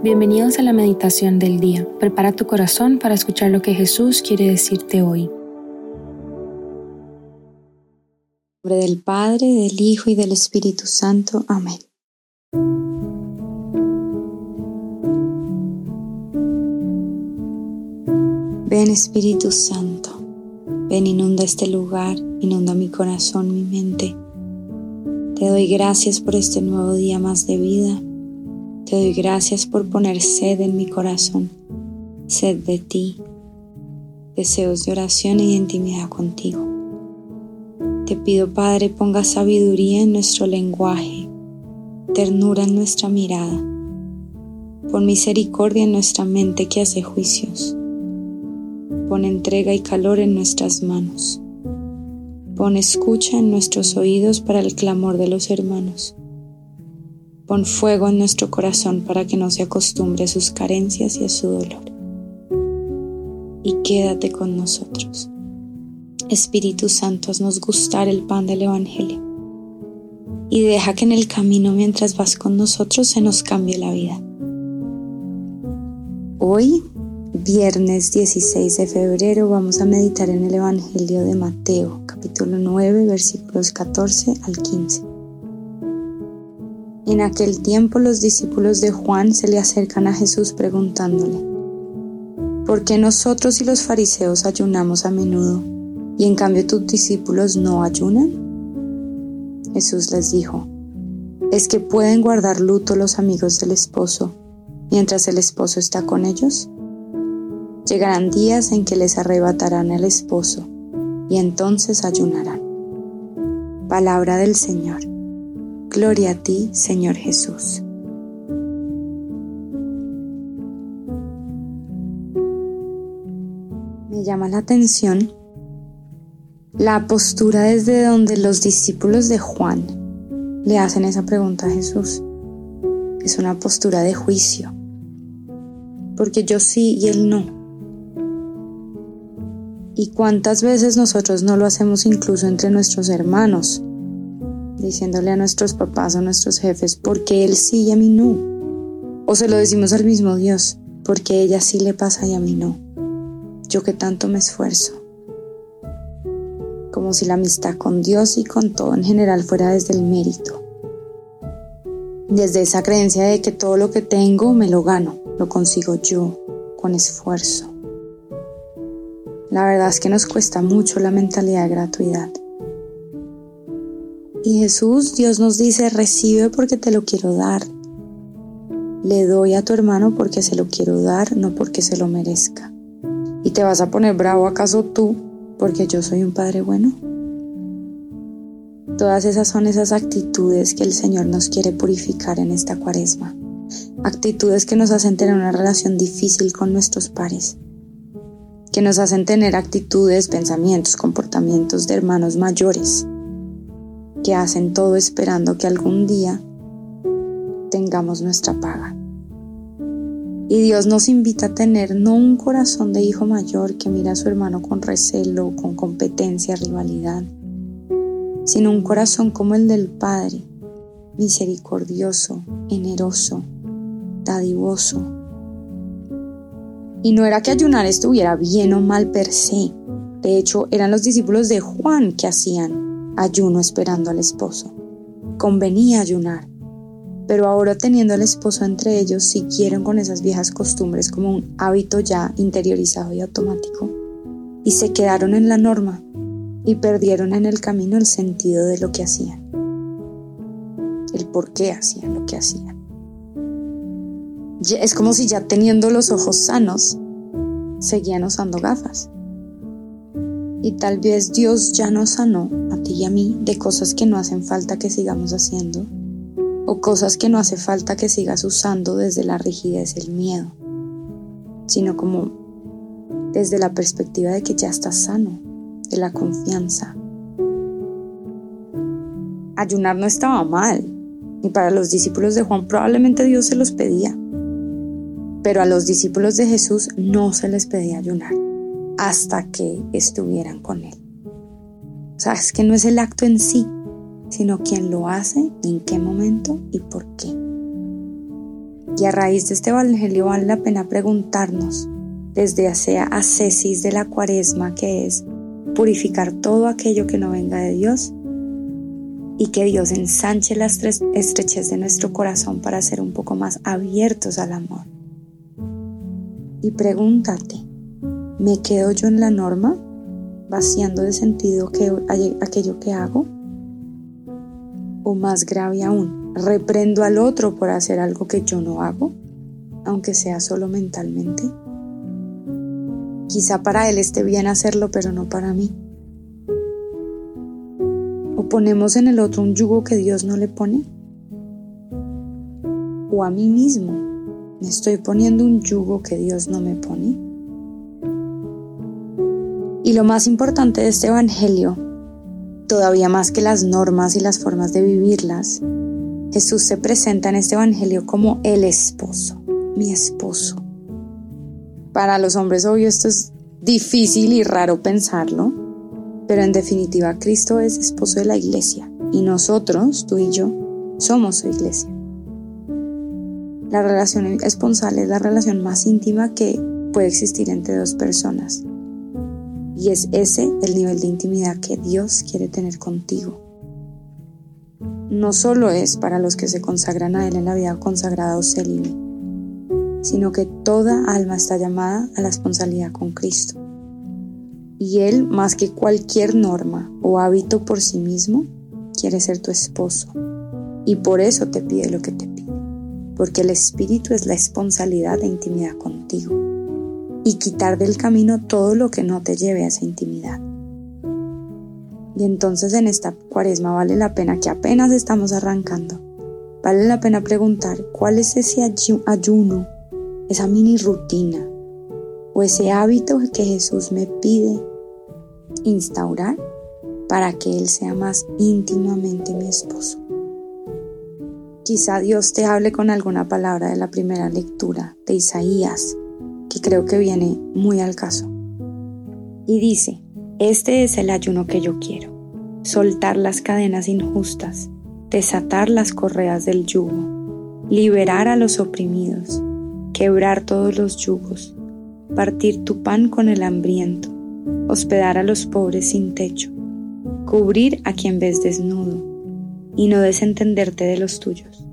Bienvenidos a la meditación del día. Prepara tu corazón para escuchar lo que Jesús quiere decirte hoy. En nombre del Padre, del Hijo y del Espíritu Santo. Amén. Ven Espíritu Santo, ven inunda este lugar, inunda mi corazón, mi mente. Te doy gracias por este nuevo día más de vida te doy gracias por poner sed en mi corazón, sed de ti, deseos de oración y de intimidad contigo. Te pido, Padre, ponga sabiduría en nuestro lenguaje, ternura en nuestra mirada, pon misericordia en nuestra mente que hace juicios, pon entrega y calor en nuestras manos, pon escucha en nuestros oídos para el clamor de los hermanos Pon fuego en nuestro corazón para que no se acostumbre a sus carencias y a su dolor. Y quédate con nosotros. Espíritu Santo, haznos gustar el pan del Evangelio. Y deja que en el camino mientras vas con nosotros se nos cambie la vida. Hoy, viernes 16 de febrero, vamos a meditar en el Evangelio de Mateo, capítulo 9, versículos 14 al 15. En aquel tiempo los discípulos de Juan se le acercan a Jesús preguntándole, ¿por qué nosotros y los fariseos ayunamos a menudo y en cambio tus discípulos no ayunan? Jesús les dijo, ¿es que pueden guardar luto los amigos del esposo mientras el esposo está con ellos? Llegarán días en que les arrebatarán el esposo y entonces ayunarán. Palabra del Señor. Gloria a ti, Señor Jesús. Me llama la atención la postura desde donde los discípulos de Juan le hacen esa pregunta a Jesús. Es una postura de juicio, porque yo sí y él no. ¿Y cuántas veces nosotros no lo hacemos incluso entre nuestros hermanos? Diciéndole a nuestros papás o nuestros jefes, porque él sí y a mí no. O se lo decimos al mismo Dios, porque ella sí le pasa y a mí no. Yo que tanto me esfuerzo. Como si la amistad con Dios y con todo en general fuera desde el mérito. Desde esa creencia de que todo lo que tengo me lo gano, lo consigo yo, con esfuerzo. La verdad es que nos cuesta mucho la mentalidad de gratuidad. Y Jesús, Dios nos dice, recibe porque te lo quiero dar. Le doy a tu hermano porque se lo quiero dar, no porque se lo merezca. ¿Y te vas a poner bravo acaso tú porque yo soy un padre bueno? Todas esas son esas actitudes que el Señor nos quiere purificar en esta cuaresma. Actitudes que nos hacen tener una relación difícil con nuestros pares. Que nos hacen tener actitudes, pensamientos, comportamientos de hermanos mayores que hacen todo esperando que algún día tengamos nuestra paga. Y Dios nos invita a tener no un corazón de hijo mayor que mira a su hermano con recelo, con competencia, rivalidad, sino un corazón como el del Padre, misericordioso, generoso, dadivoso. Y no era que ayunar estuviera bien o mal per se, de hecho eran los discípulos de Juan que hacían ayuno esperando al esposo. Convenía ayunar, pero ahora teniendo al esposo entre ellos siguieron con esas viejas costumbres como un hábito ya interiorizado y automático, y se quedaron en la norma y perdieron en el camino el sentido de lo que hacían, el por qué hacían lo que hacían. Es como si ya teniendo los ojos sanos, seguían usando gafas. Y tal vez Dios ya nos sanó a ti y a mí de cosas que no hacen falta que sigamos haciendo o cosas que no hace falta que sigas usando desde la rigidez el miedo, sino como desde la perspectiva de que ya estás sano, de la confianza. Ayunar no estaba mal, y para los discípulos de Juan probablemente Dios se los pedía, pero a los discípulos de Jesús no se les pedía ayunar hasta que estuvieran con Él. O sea, es que no es el acto en sí, sino quién lo hace, en qué momento y por qué. Y a raíz de este Evangelio vale la pena preguntarnos, desde hacia ascesis de la cuaresma, que es purificar todo aquello que no venga de Dios y que Dios ensanche las estreches de nuestro corazón para ser un poco más abiertos al amor. Y pregúntate, ¿me quedo yo en la norma, vaciando de sentido que, aquello que hago? O más grave aún, ¿reprendo al otro por hacer algo que yo no hago, aunque sea solo mentalmente? Quizá para él esté bien hacerlo, pero no para mí. ¿O ponemos en el otro un yugo que Dios no le pone? ¿O a mí mismo me estoy poniendo un yugo que Dios no me pone? Y lo más importante de este Evangelio, todavía más que las normas y las formas de vivirlas, Jesús se presenta en este Evangelio como el esposo, mi esposo para los hombres, obvio, esto es difícil y raro pensarlo, pero en definitiva Cristo es esposo de la iglesia y nosotros, tú y yo, somos su iglesia. La relación esponsal es la relación más íntima que puede existir entre dos personas. Y es ese el nivel de intimidad que Dios quiere tener contigo. No solo es para los que se consagran a Él en la vida consagrada o célibe, sino que toda alma está llamada a la responsabilidad con Cristo. Y Él, más que cualquier norma o hábito por sí mismo, quiere ser tu esposo. Y por eso te pide lo que te pide. Porque el Espíritu es la responsabilidad de intimidad contigo. Y quitar del camino todo lo que no te lleve a esa intimidad. Y entonces en esta cuaresma vale la pena que apenas estamos arrancando. Vale la pena preguntar cuál es ese ayuno esa mini rutina o ese hábito que Jesús me pide instaurar para que Él sea más íntimamente mi esposo. Quizá Dios te hable con alguna palabra de la primera lectura de Isaías, creo que viene muy al caso. Y dice, este es el ayuno que yo quiero, soltar las cadenas injustas, desatar las correas del yugo, liberar a los oprimidos, quebrar todos los yugos, partir tu pan con el hambriento, hospedar a los pobres sin techo, cubrir a quien ves desnudo y no desentenderte de los tuyos.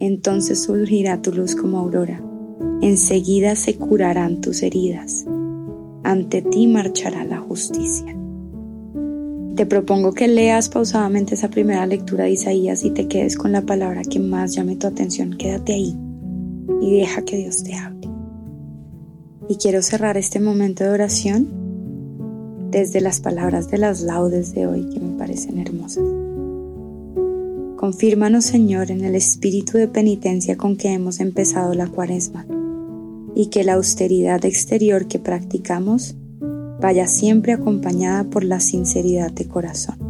Entonces surgirá tu luz como aurora, enseguida se curarán tus heridas, ante ti marchará la justicia. Te propongo que leas pausadamente esa primera lectura de Isaías y te quedes con la palabra que más llame tu atención. Quédate ahí y deja que Dios te hable. Y quiero cerrar este momento de oración desde las palabras de las laudes de hoy que me parecen hermosas. Confírmanos, Señor, en el espíritu de penitencia con que hemos empezado la cuaresma y que la austeridad exterior que practicamos vaya siempre acompañada por la sinceridad de corazón.